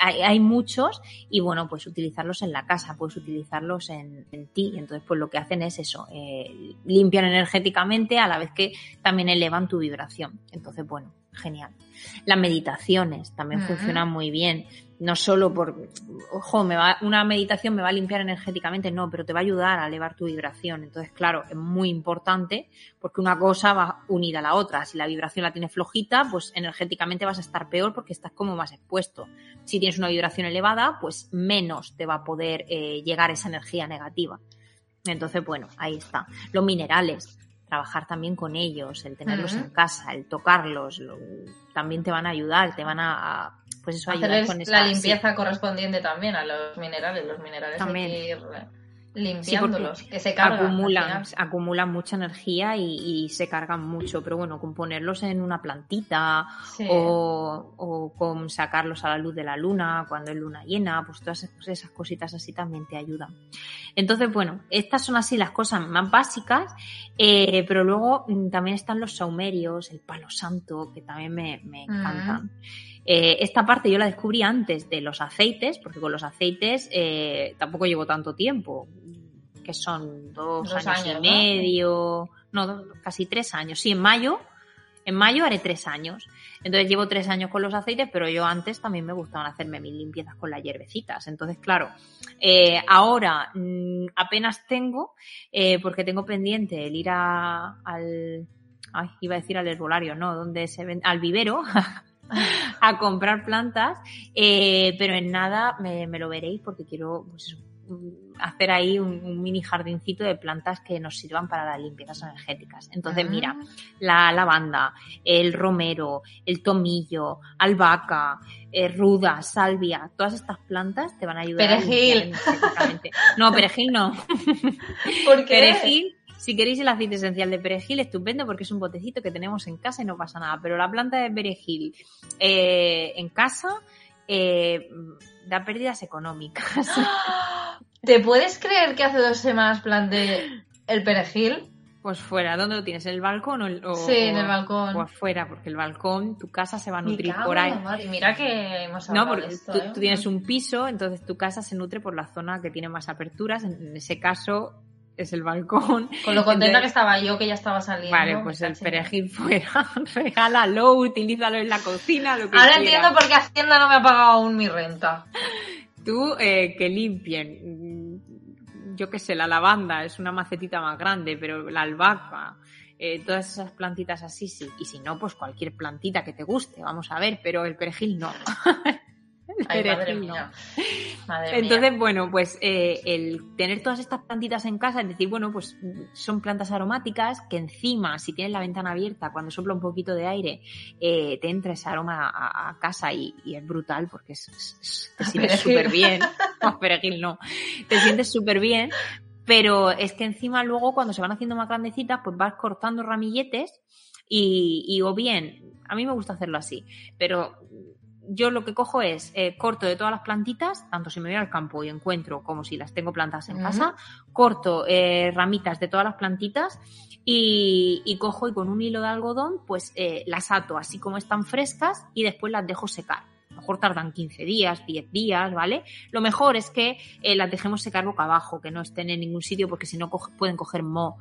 hay, hay, muchos y bueno, pues utilizarlos en la casa, puedes utilizarlos en, en ti. Entonces, pues lo que hacen es eso, eh, limpian energéticamente a la vez que también elevan tu vibración. Entonces, bueno, genial. Las meditaciones también funcionan muy bien no solo por, ojo, me va, una meditación me va a limpiar energéticamente, no, pero te va a ayudar a elevar tu vibración. Entonces, claro, es muy importante porque una cosa va unida a la otra. Si la vibración la tienes flojita, pues energéticamente vas a estar peor porque estás como más expuesto. Si tienes una vibración elevada, pues menos te va a poder eh, llegar esa energía negativa. Entonces, bueno, ahí está. Los minerales, trabajar también con ellos, el tenerlos en casa, el tocarlos, también te van a ayudar, te van a pues eso Hacerles con la limpieza correspondiente también a los minerales. Los minerales también. hay que ir limpiándolos, que se cargan. Acumulan, acumulan mucha energía y, se cargan mucho, pero bueno, con ponerlos en una plantita o, o, con sacarlos a la luz de la luna cuando es luna llena, pues todas esas cositas así también te ayudan. Entonces, bueno, estas son así las cosas más básicas, eh, pero luego mm, también están los saumerios, el palo santo, que también me, me mm. encantan. Eh, esta parte yo la descubrí antes de los aceites, porque con los aceites eh, tampoco llevo tanto tiempo, que son dos, años, y medio, no, casi tres años. Sí, en mayo, en mayo haré tres años. Entonces llevo tres años con los aceites, pero yo antes también me gustaban hacerme mis limpiezas con las hierbecitas. Entonces, claro, eh, ahora mm, apenas tengo, porque tengo pendiente el ir a, al, ay, iba a decir al herbolario, no, donde se ven, al vivero, a comprar plantas, eh, pero en nada me, lo veréis porque quiero pues, hacer ahí un, mini jardincito de plantas que nos sirvan para las limpiezas energéticas. Entonces, mira, ah. la lavanda, el romero, el tomillo, albahaca, eh, ruda, salvia, todas estas plantas te van a ayudar. Perejil. no, perejil no. ¿Por qué? Perejil si queréis el aceite esencial de perejil, estupendo porque es un botecito que tenemos en casa y no pasa nada. Pero la planta de perejil eh, en casa eh, da pérdidas económicas. ¿Te puedes creer que hace dos semanas planté el perejil? Pues fuera, ¿dónde lo tienes? ¿En el balcón o, Sí, en el balcón. O afuera, porque el balcón, tu casa se va a nutrir por ahí. Mira que hemos No, porque ¿eh? tú, tienes un piso, entonces tu casa se nutre por la zona que tiene más aperturas. En ese caso, es el balcón. Con lo contenta que estaba yo, que ya estaba saliendo. Vale, pues el perejil fuera, regálalo, utilízalo en la cocina, lo que Ahora entiendo por qué Hacienda no me ha pagado aún mi renta. Tú, eh, que limpien. Yo qué sé, la lavanda es una macetita más grande, pero la albahaca, eh, todas esas plantitas así, sí. Y si no, pues cualquier plantita que te guste, vamos a ver, pero el perejil no. Entonces, bueno, pues eh, el tener todas estas plantitas en casa, es decir, bueno, pues son plantas aromáticas que encima, si tienes la ventana abierta, cuando sopla un poquito de aire, eh, te entra ese aroma a, casa y, es brutal porque te sientes súper bien. No, perejil no. Te sientes súper bien, pero es que encima luego cuando se van haciendo más grandecitas, pues vas cortando ramilletes y, y o bien, a mí me gusta hacerlo así, pero yo lo que cojo es eh, corto de todas las plantitas, tanto si me voy al campo y encuentro como si las tengo plantadas en casa, corto eh, ramitas de todas las plantitas y, cojo y con un hilo de algodón pues eh, las ato así como están frescas y después las dejo secar. mejor tardan 15 días, 10 días, ¿vale? Lo mejor es que las dejemos secar boca abajo, que no estén en ningún sitio porque si no pueden coger moho.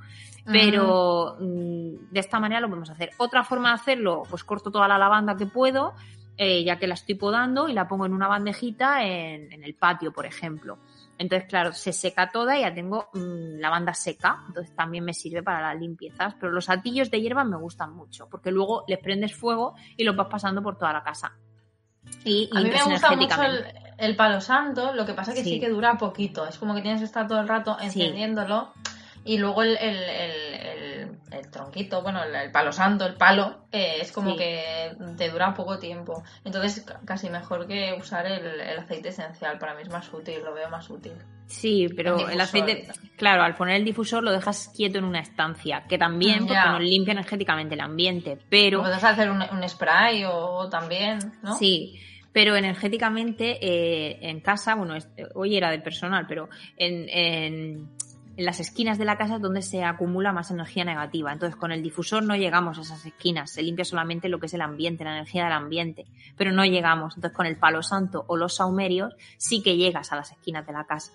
Pero mm, de esta manera lo podemos hacer. Otra forma de hacerlo, pues corto toda la lavanda que puedo, eh, ya que la estoy podando y la pongo en una bandejita en, en el patio, por ejemplo. Entonces, claro, se seca toda y ya tengo mm, la banda seca. Entonces también me sirve para las limpiezas. Pero los atillos de hierba me gustan mucho porque luego les prendes fuego y los vas pasando por toda la casa. Y a mí me gusta mucho el, palo santo, lo que pasa es que sí. que dura poquito. Es como que tienes que estar todo el rato encendiéndolo. Y luego el, el tronquito, bueno, el, palo santo, el palo, eh, es como que te dura poco tiempo. Entonces, casi mejor que usar el, aceite esencial. Para mí es más útil, lo veo más útil. Sí, pero el, aceite, claro, al poner el difusor lo dejas quieto en una estancia, que también, porque nos limpia energéticamente el ambiente, pero... Puedes hacer un, spray o, también, ¿no? Sí, pero energéticamente eh, en casa, bueno, hoy era del personal, pero en en las esquinas de la casa es donde se acumula más energía negativa. Entonces, con el difusor no llegamos a esas esquinas, se limpia solamente lo que es el ambiente, la energía del ambiente, pero no llegamos. Entonces, con el palo santo o los saumerios sí que llegas a las esquinas de la casa.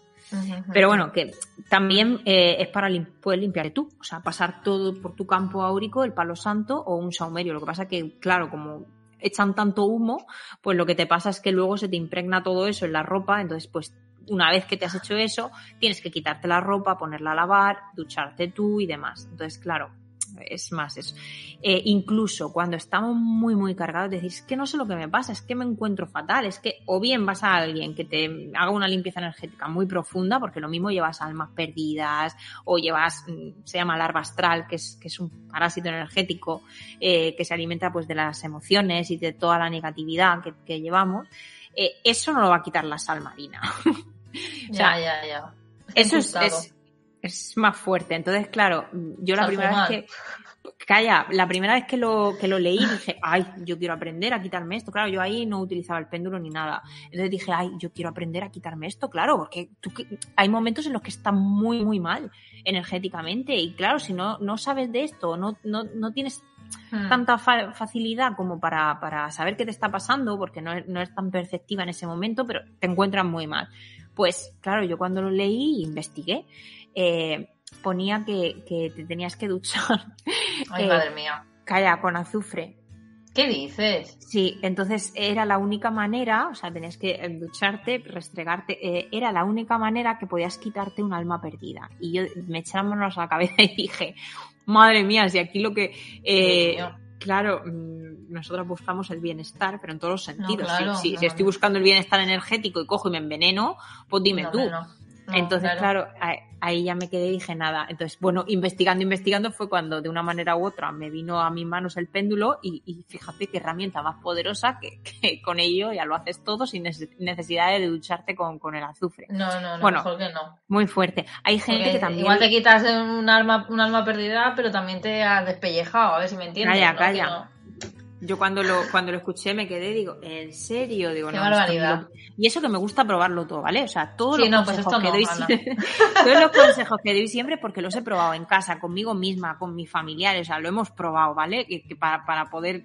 Pero bueno, que también eh, es para poder limpiar tú, o sea, pasar todo por tu campo áurico, el palo santo o un saumerio. Lo que pasa que, claro, como echan tanto humo, pues lo que te pasa es que luego se te impregna todo eso en la ropa, entonces pues una vez que te has hecho eso, tienes que quitarte la ropa, ponerla a lavar, ducharte tú y demás. Entonces, claro, es más eso. Eh, incluso cuando estamos muy, muy cargados, decís, que no sé lo que me pasa, es que me encuentro fatal, es que o bien vas a alguien que te haga una limpieza energética muy profunda, porque lo mismo llevas almas perdidas o llevas, mm, se llama larva astral, que es, que es un parásito energético eh, que se alimenta pues de las emociones y de toda la negatividad que, llevamos, eh, eso no lo va a quitar la sal marina. ya, ya, ya. Eso es, es, más fuerte. Entonces, claro, yo la primera vez que. Calla, la primera vez que lo, que lo leí dije, ay, yo quiero aprender a quitarme esto. Claro, yo ahí no utilizaba el péndulo ni nada. Entonces dije, ay, yo quiero aprender a quitarme esto, claro, porque tú, hay momentos en los que está muy, muy mal energéticamente. Y claro, si no, no sabes de esto, no, no, no tienes hmm. tanta facilidad como para, para, saber qué te está pasando, porque no, no es tan perceptiva en ese momento, pero te encuentras muy mal. Pues claro, yo cuando lo leí investigué, eh, ponía que, te tenías que duchar. Ay, madre mía. Calla, con azufre. ¿Qué dices? Sí, entonces era la única manera, o sea, tenías que ducharte, restregarte, eh, era la única manera que podías quitarte un alma perdida. Y yo me eché las manos a la cabeza y dije, madre mía, si aquí lo que... Eh, claro, mm, nosotros buscamos el bienestar, pero en todos los sentidos. si, estoy buscando el bienestar energético y cojo y me enveneno, pues dime tú. Entonces, claro, ahí ya me quedé y dije nada. Entonces, bueno, investigando, investigando fue cuando de una manera u otra me vino a mis manos el péndulo y, fíjate qué herramienta más poderosa que, con ello ya lo haces todo sin necesidad de ducharte con, el azufre. No, no, no, bueno, mejor que no. Muy fuerte. Hay gente que también... Igual te quitas un alma, un alma perdida, pero también te has despellejado, a ver si me entiendes. Calla, calla. Yo cuando lo, cuando lo escuché me quedé, digo, ¿en serio? Digo, Qué barbaridad. Y eso que me gusta probarlo todo, ¿vale? O sea, todos los pues consejos que doy siempre, todos los consejos que doy siempre porque los he probado en casa, conmigo misma, con mis familiares, o sea, lo hemos probado, ¿vale? Que, para, para poder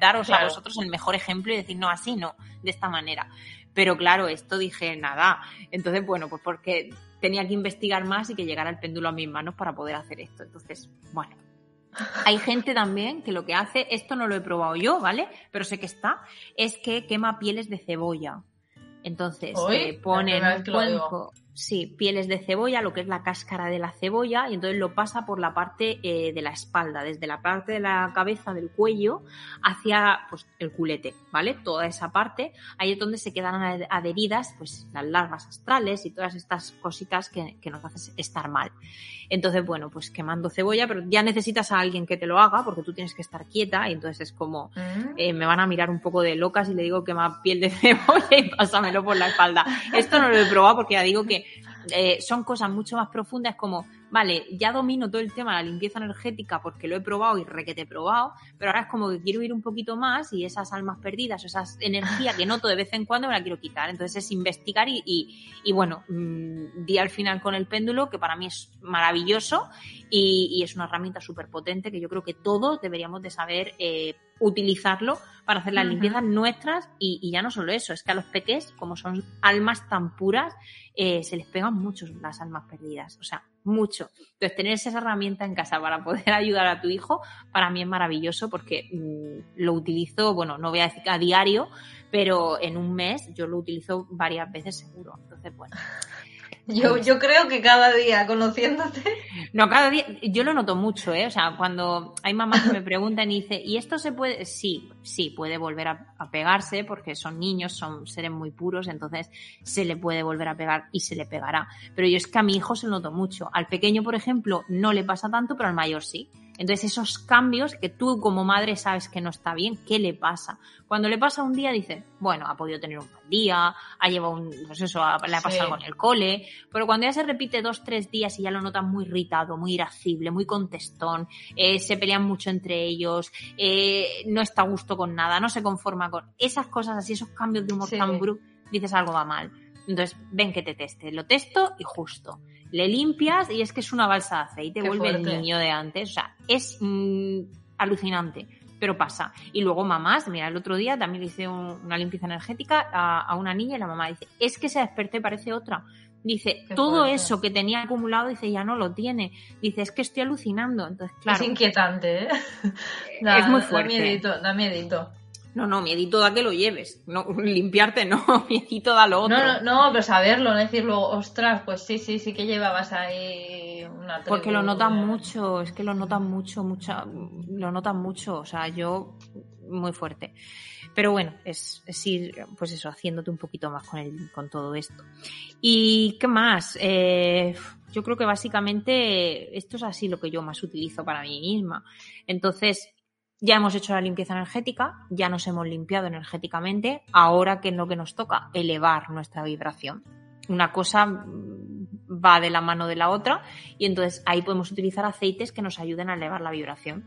daros a vosotros el mejor ejemplo y decir, no, así no, de esta manera. Pero claro, esto dije, nada. Entonces, bueno, pues porque tenía que investigar más y que llegara el péndulo a mis manos para poder hacer esto. Entonces, bueno, hay gente también que lo que hace, esto no lo he probado yo, ¿vale? Pero sé que está, es que quema pieles de cebolla. Entonces, eh, pone en un cuenco, Sí, pieles de cebolla, lo que es la cáscara de la cebolla, y entonces lo pasa por la parte eh, de la espalda, desde la parte de la cabeza del cuello hacia pues, el culete, ¿vale? Toda esa parte, ahí es donde se quedan adheridas pues, las larvas astrales y todas estas cositas que, que nos hacen estar mal. Entonces, bueno, pues quemando cebolla, pero ya necesitas a alguien que te lo haga porque tú tienes que estar quieta y entonces es como, mm. eh, me van a mirar un poco de locas y le digo quema piel de cebolla y pásamelo por la espalda. Esto no lo he probado porque ya digo que eh, son cosas mucho más profundas como, vale, ya domino todo el tema de la limpieza energética porque lo he probado y requete he probado, pero ahora es como que quiero ir un poquito más y esas almas perdidas esas energías que noto de vez en cuando me la quiero quitar. Entonces es investigar y, y, bueno, mm, di al final con el péndulo, que para mí es maravilloso y, es una herramienta súper potente que yo creo que todos deberíamos de saber eh, utilizarlo para hacer las limpiezas nuestras y, y ya no solo eso, es que a los peques, como son almas tan puras, eh, se les pegan mucho las almas perdidas, o sea, mucho. Entonces, tener esa herramienta en casa para poder ayudar a tu hijo, para mí es maravilloso porque mm, lo utilizo, bueno, no voy a decir a diario, pero en un mes yo lo utilizo varias veces seguro. Entonces, bueno. Yo, yo creo que cada día, conociéndote, No, cada día, yo lo noto mucho, ¿eh? O sea, cuando hay mamás que me preguntan y dicen, ¿y esto se puede? Sí, sí, puede volver a, pegarse porque son niños, son seres muy puros, entonces se le puede volver a pegar y se le pegará. Pero yo es que a mi hijo se lo noto mucho. Al pequeño, por ejemplo, no le pasa tanto, pero al mayor sí. Entonces esos cambios que tú como madre sabes que no está bien, ¿qué le pasa? Cuando le pasa un día dices, bueno, ha podido tener un mal día, ha llevado un, pues eso, ha- le ha pasado Sí. algo en el cole, pero cuando ya se repite dos, tres días y ya lo notas muy irritado, muy irascible, muy contestón, eh, se pelean mucho entre ellos, eh, no está a gusto con nada, no se conforma con esas cosas así, esos cambios de humor Sí. tan bruscos, dices algo va mal. Entonces, ven que te teste, lo testo y justo. Le limpias y es que es una balsa de aceite, Qué vuelve el niño de antes. O sea, es mm, alucinante, pero pasa. Y luego mamás, mira, el otro día también le hice un- una limpieza energética a, a una niña y la mamá dice, es que se despertó y parece otra. Dice, Qué todo fuerte. eso que tenía acumulado, dice, ya no lo tiene. Dice, es que estoy alucinando. Entonces, claro, es inquietante, ¿eh? es muy Da fuerte. miedito, da miedito. No, no, miedito da que lo lleves. No, limpiarte no, miedito da lo otro. No, no, no, pero saberlo, no decir luego, ostras, pues sí, sí, sí que llevabas ahí una Porque lo tribu, notan mucho, es que lo notan mucho, mucha, lo notan mucho, o sea, yo muy fuerte. Pero bueno, es, es ir, pues eso, haciéndote un poquito más con, el, con todo esto. ¿Y qué más? Eh, yo creo que básicamente esto es así lo que yo más utilizo para mí misma. Entonces, ya hemos hecho la limpieza energética, ya nos hemos limpiado energéticamente, ahora qué es lo que nos toca, elevar nuestra vibración. Una cosa mm, va de la mano de la otra y entonces ahí podemos utilizar aceites que nos ayuden a elevar la vibración.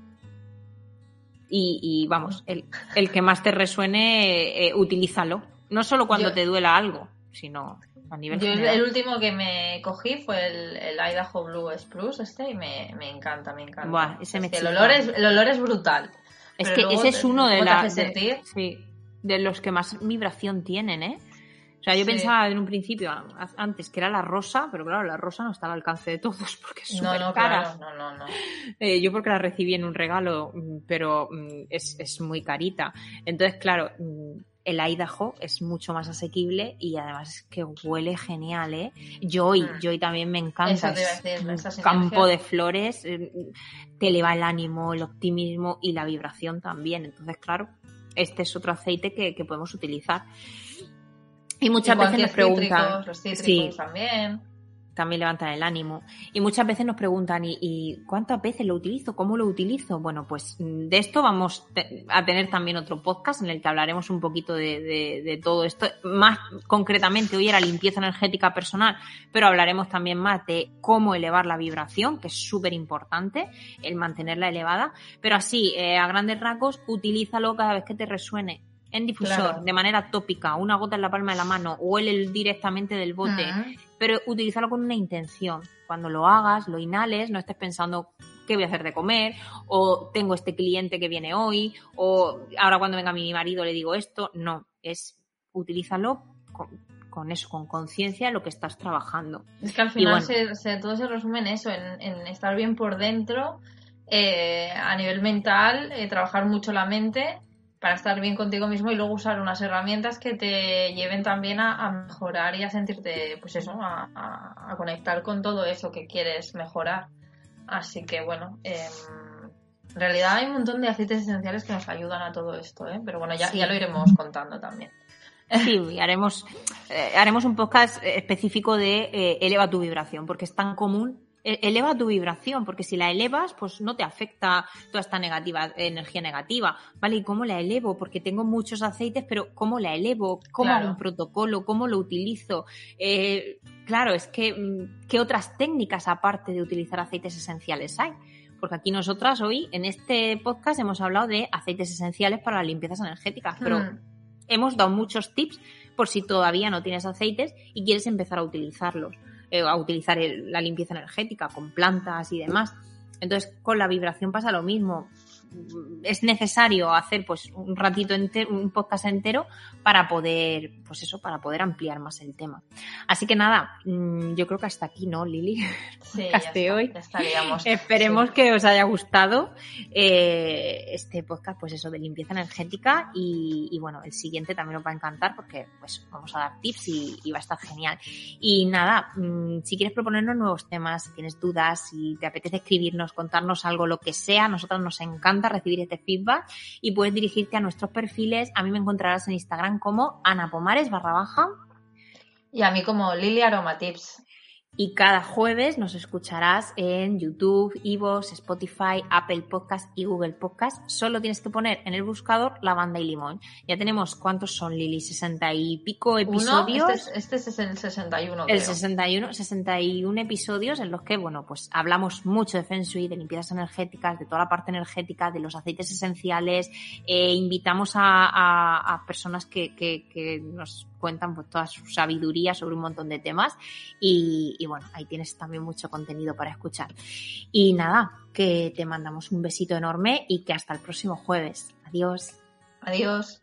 Y, y vamos, el, el que más te resuene, eh, utilízalo. No solo cuando Yo- te duela algo, sino a nivel Yo el, general. el último que me cogí fue el, el Idaho Blue Spruce este y me, me encanta, me encanta. Buah, ese me el, olor es, el olor es brutal. Es que ese es uno de, la- de- sí, de los que más vibración tienen, ¿eh? O sea, yo Sí. pensaba en un principio, a- antes, que era la rosa, pero claro, la rosa no está al alcance de todos porque es No, súper no, cara. claro, no, no, no. Eh, yo porque la recibí en un regalo, mm, pero mm, es, es muy carita. Entonces, claro, mm, el Idaho es mucho más asequible y además es que huele genial, ¿eh? Joy. Joy también me encanta. A es decir, un campo de flores, eh, te eleva el ánimo, el optimismo y la vibración también. Entonces, claro, este es otro aceite que, que podemos utilizar. Y muchas Igual veces nos preguntan, los cítricos sí, también. También levantan el ánimo. Y muchas veces nos preguntan, ¿y, y cuántas veces lo utilizo? ¿Cómo lo utilizo? Bueno, pues mm, de esto vamos a tener también otro podcast en el que hablaremos un poquito de, de- de todo esto. Más concretamente, hoy era limpieza energética personal, pero hablaremos también más de cómo elevar la vibración, que es súper importante, el mantenerla elevada. Pero así, eh, a grandes rasgos, utilízalo cada vez que te resuene. En difusor, Claro. de manera tópica, una gota en la palma de la mano, huele directamente del bote. Pero utilízalo con una intención. Cuando lo hagas, lo inhales, no estés pensando qué voy a hacer de comer, o tengo este cliente que viene hoy, o ahora cuando venga mi marido le digo esto. No, es utilízalo con, con eso, con conciencia lo que estás trabajando. Es que al final bueno. se, se- todo se resume en eso, en, en estar bien por dentro, eh, a nivel mental, eh, trabajar mucho la mente para estar bien contigo mismo y luego usar unas herramientas que te lleven también a, a mejorar y a sentirte, pues eso, a, a- a conectar con todo eso que quieres mejorar. Así que bueno, em, en realidad hay un montón de aceites esenciales que nos ayudan a todo esto, ¿eh? pero bueno, ya, Sí. ya lo iremos contando también. Sí, y haremos, eh, haremos un podcast específico de eh, eleva tu vibración, porque es tan común. E- Eleva tu vibración, porque si la elevas, pues no te afecta toda esta negativa, energía negativa. ¿Vale? ¿Y cómo la elevo? Porque tengo muchos aceites, pero ¿cómo la elevo? ¿Cómo Claro. hago un protocolo? ¿Cómo lo utilizo? Eh, claro, es que, mm, ¿qué otras técnicas aparte de utilizar aceites esenciales hay? Porque aquí nosotras hoy, en este podcast, hemos hablado de aceites esenciales para las limpiezas energéticas, pero Mm. hemos dado muchos tips por si todavía no tienes aceites y quieres empezar a utilizarlos, eh, a utilizar el- la limpieza energética con plantas y demás. Entonces, con la vibración pasa lo mismo. Es necesario hacer pues un ratito entero, un podcast entero para poder, pues eso, para poder ampliar más el tema. Así que nada, mm, yo creo que hasta aquí, ¿no, Lili? Sí, podcast de está, hoy. ya estaríamos. Esperemos Sí. que os haya gustado eh, este podcast, pues eso, de limpieza energética y, y, bueno, el siguiente también os va a encantar porque pues vamos a dar tips y, y va a estar genial. Y nada, mm, si quieres proponernos nuevos temas, si tienes dudas, si te apetece escribirnos, contarnos algo, lo que sea, a nosotros nos encanta recibir este feedback y puedes dirigirte a nuestros perfiles. A mí me encontrarás en Instagram como anapomares barra baja Y a mí como Lili Aroma Tips. Y cada jueves nos escucharás en YouTube, Evox, Spotify, Apple Podcast y Google Podcast. Solo tienes que poner en el buscador lavanda y limón. Ya tenemos, ¿cuántos son, Lili? ¿60 y pico Uno, episodios? este, es, este es el 61. El creo. 61, 61 episodios en los que, bueno, pues hablamos mucho de Feng Shui, de limpiezas energéticas, de toda la parte energética, de los aceites esenciales. eh, invitamos a, a- a personas que, que- que nos cuentan pues toda su sabiduría sobre un montón de temas. Y, y bueno, ahí tienes también mucho contenido para escuchar. Y nada, que te mandamos un besito enorme y que hasta el próximo jueves. Adiós. Adiós.